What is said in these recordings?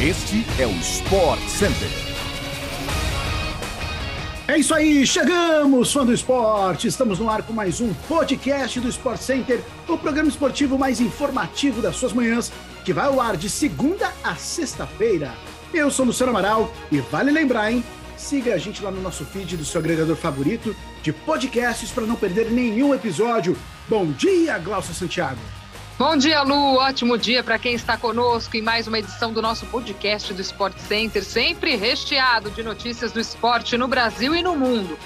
Este é o Sport Center. É isso aí, chegamos, fã do esporte! Estamos no ar com mais um podcast do Sport Center, o programa esportivo mais informativo das suas manhãs, que vai ao ar de segunda a sexta-feira. Eu sou Luciano Amaral e vale lembrar, hein? Siga a gente lá no nosso feed do seu agregador favorito de podcasts para não perder nenhum episódio. Bom dia, Glaucia Santiago! Bom dia, Lu. Ótimo dia para quem está conosco em mais uma edição do nosso podcast do Sport Center, sempre recheado de notícias do esporte no Brasil e no mundo.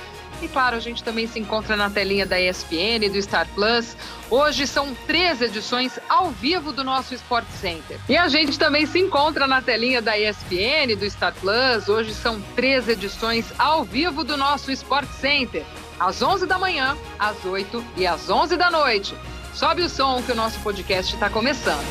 E claro, a gente também se encontra na telinha da ESPN e do Star Plus. Hoje são três edições ao vivo do nosso Sport Center. E a gente também se encontra na telinha da ESPN e do Star Plus. Hoje são três edições ao vivo do nosso Sport Center. Às 11 da manhã, às 8 e às 11 da noite. Sobe o som que o nosso podcast está começando.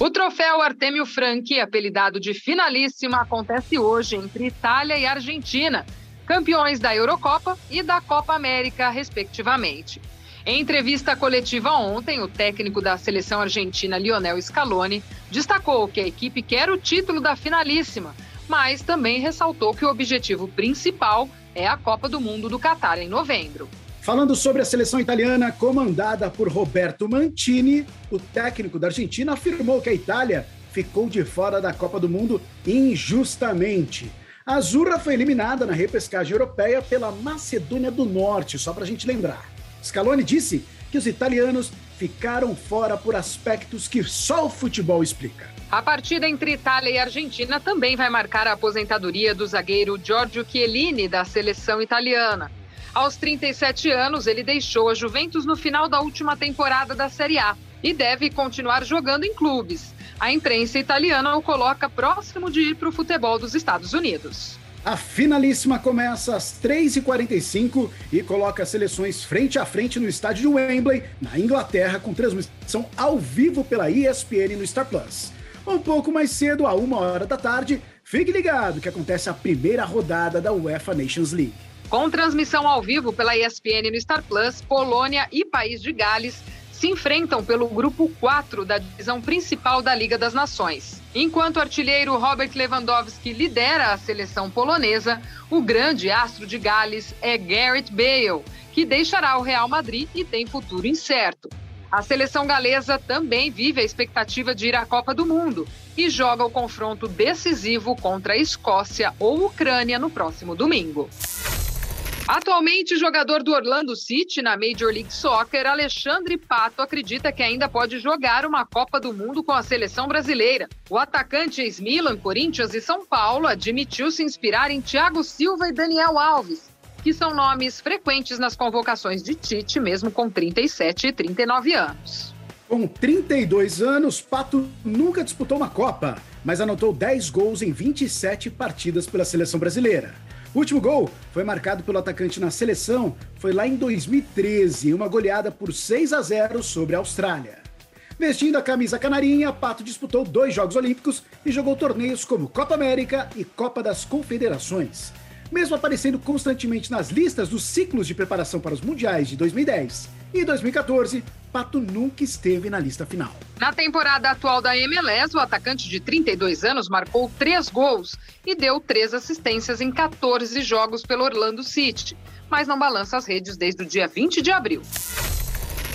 O troféu Artemio Franchi, apelidado de finalíssima, acontece hoje entre Itália e Argentina, campeões da Eurocopa e da Copa América, respectivamente. Em entrevista coletiva ontem, o técnico da seleção argentina, Lionel Scaloni, destacou que a equipe quer o título da finalíssima mas também ressaltou que o objetivo principal é a Copa do Mundo do Catar em novembro. Falando sobre a seleção italiana comandada por Roberto Mantini, o técnico da Argentina afirmou que a Itália ficou de fora da Copa do Mundo injustamente. A Azurra foi eliminada na repescagem europeia pela Macedônia do Norte, só para a gente lembrar. Scaloni disse que os italianos ficaram fora por aspectos que só o futebol explica. A partida entre Itália e Argentina também vai marcar a aposentadoria do zagueiro Giorgio Chiellini da seleção italiana. Aos 37 anos, ele deixou a Juventus no final da última temporada da Série A e deve continuar jogando em clubes. A imprensa italiana o coloca próximo de ir para o futebol dos Estados Unidos. A finalíssima começa às 3h45 e coloca as seleções frente a frente no estádio de Wembley, na Inglaterra, com transmissão ao vivo pela ESPN no Star Plus. Um pouco mais cedo, a uma hora da tarde, fique ligado que acontece a primeira rodada da UEFA Nations League. Com transmissão ao vivo pela ESPN no Star Plus, Polônia e País de Gales se enfrentam pelo grupo 4 da divisão principal da Liga das Nações. Enquanto o artilheiro Robert Lewandowski lidera a seleção polonesa, o grande astro de Gales é Gareth Bale, que deixará o Real Madrid e tem futuro incerto. A seleção galesa também vive a expectativa de ir à Copa do Mundo e joga o confronto decisivo contra a Escócia ou Ucrânia no próximo domingo. Atualmente jogador do Orlando City na Major League Soccer, Alexandre Pato acredita que ainda pode jogar uma Copa do Mundo com a seleção brasileira. O atacante ex-Milan, Corinthians e São Paulo admitiu se inspirar em Thiago Silva e Daniel Alves, que são nomes frequentes nas convocações de Tite, mesmo com 37 e 39 anos. Com 32 anos, Pato nunca disputou uma Copa, mas anotou 10 gols em 27 partidas pela seleção brasileira. O último gol foi marcado pelo atacante na seleção, foi lá em 2013, uma goleada por 6 a 0 sobre a Austrália. Vestindo a camisa canarinha, Pato disputou dois Jogos Olímpicos e jogou torneios como Copa América e Copa das Confederações. Mesmo aparecendo constantemente nas listas dos ciclos de preparação para os Mundiais de 2010 e 2014, Pato nunca esteve na lista final. Na temporada atual da MLS, o atacante de 32 anos marcou três gols e deu três assistências em 14 jogos pelo Orlando City, mas não balança as redes desde o dia 20 de abril.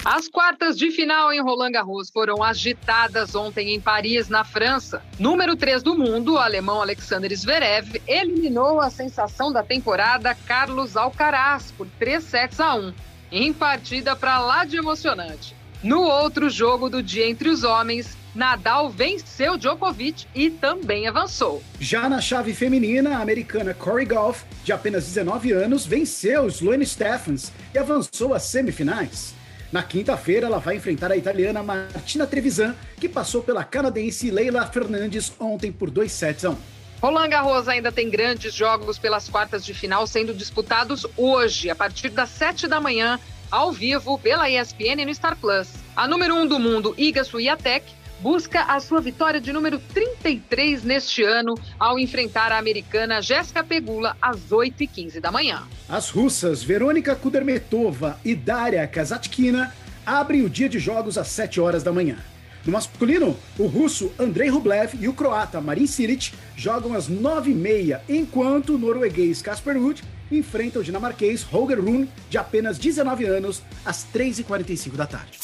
As quartas de final em Roland Garros foram agitadas ontem em Paris, na França. Número 3 do mundo, o alemão Alexander Zverev, eliminou a sensação da temporada Carlos Alcaraz por 3 sets a 1, em partida para lá de emocionante. No outro jogo do dia entre os homens, Nadal venceu Djokovic e também avançou. Já na chave feminina, a americana Corey Goff, de apenas 19 anos, venceu Sloane Stephens e avançou às semifinais. Na quinta-feira, ela vai enfrentar a italiana Martina Trevisan, que passou pela canadense Leila Fernandes ontem por 2 sets a 1. Roland Garros ainda tem grandes jogos pelas quartas de final sendo disputados hoje, a partir das 7 da manhã, ao vivo pela ESPN no Star Plus. A número 1 um do mundo, Iga Swiatek, busca a sua vitória de número 33 neste ano ao enfrentar a americana Jéssica Pegula às 8h15 da manhã. As russas Verônica Kudermetova e Daria Kazatkina abrem o dia de jogos às 7 horas da manhã. No masculino, o russo Andrei Rublev e o croata Marin Cilic jogam às 9h30, enquanto o norueguês Casper Ruud enfrenta o dinamarquês Holger Rune, de apenas 19 anos, às 3h45 da tarde.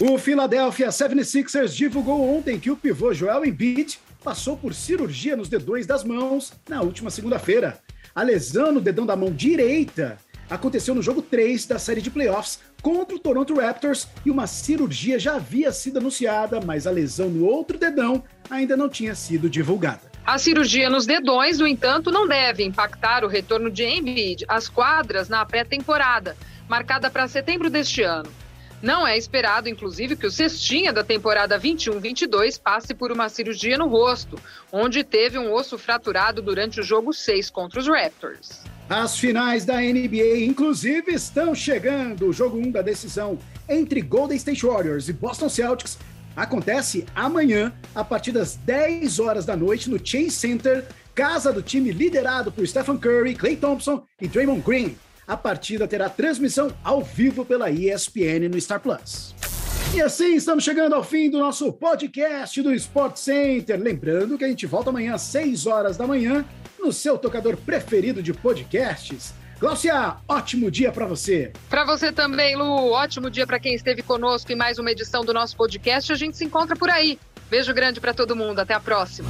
O Philadelphia 76ers divulgou ontem que o pivô Joel Embiid passou por cirurgia nos dedões das mãos na última segunda-feira. A lesão no dedão da mão direita aconteceu no jogo 3 da série de playoffs contra o Toronto Raptors e uma cirurgia já havia sido anunciada, mas a lesão no outro dedão ainda não tinha sido divulgada. A cirurgia nos dedões, no entanto, não deve impactar o retorno de Embiid às quadras na pré-temporada, marcada para setembro deste ano. Não é esperado, inclusive, que o cestinha da temporada 21-22 passe por uma cirurgia no rosto, onde teve um osso fraturado durante o jogo 6 contra os Raptors. As finais da NBA, inclusive, estão chegando. O jogo 1 da decisão entre Golden State Warriors e Boston Celtics acontece amanhã, a partir das 10 horas da noite, no Chase Center, casa do time liderado por Stephen Curry, Klay Thompson e Draymond Green. A partida terá transmissão ao vivo pela ESPN no Star Plus. E assim estamos chegando ao fim do nosso podcast do Sport Center. Lembrando que a gente volta amanhã às 6 horas da manhã no seu tocador preferido de podcasts. Glaucia, ótimo dia para você. Para você também, Lu. Ótimo dia para quem esteve conosco em mais uma edição do nosso podcast. A gente se encontra por aí. Beijo grande para todo mundo. Até a próxima.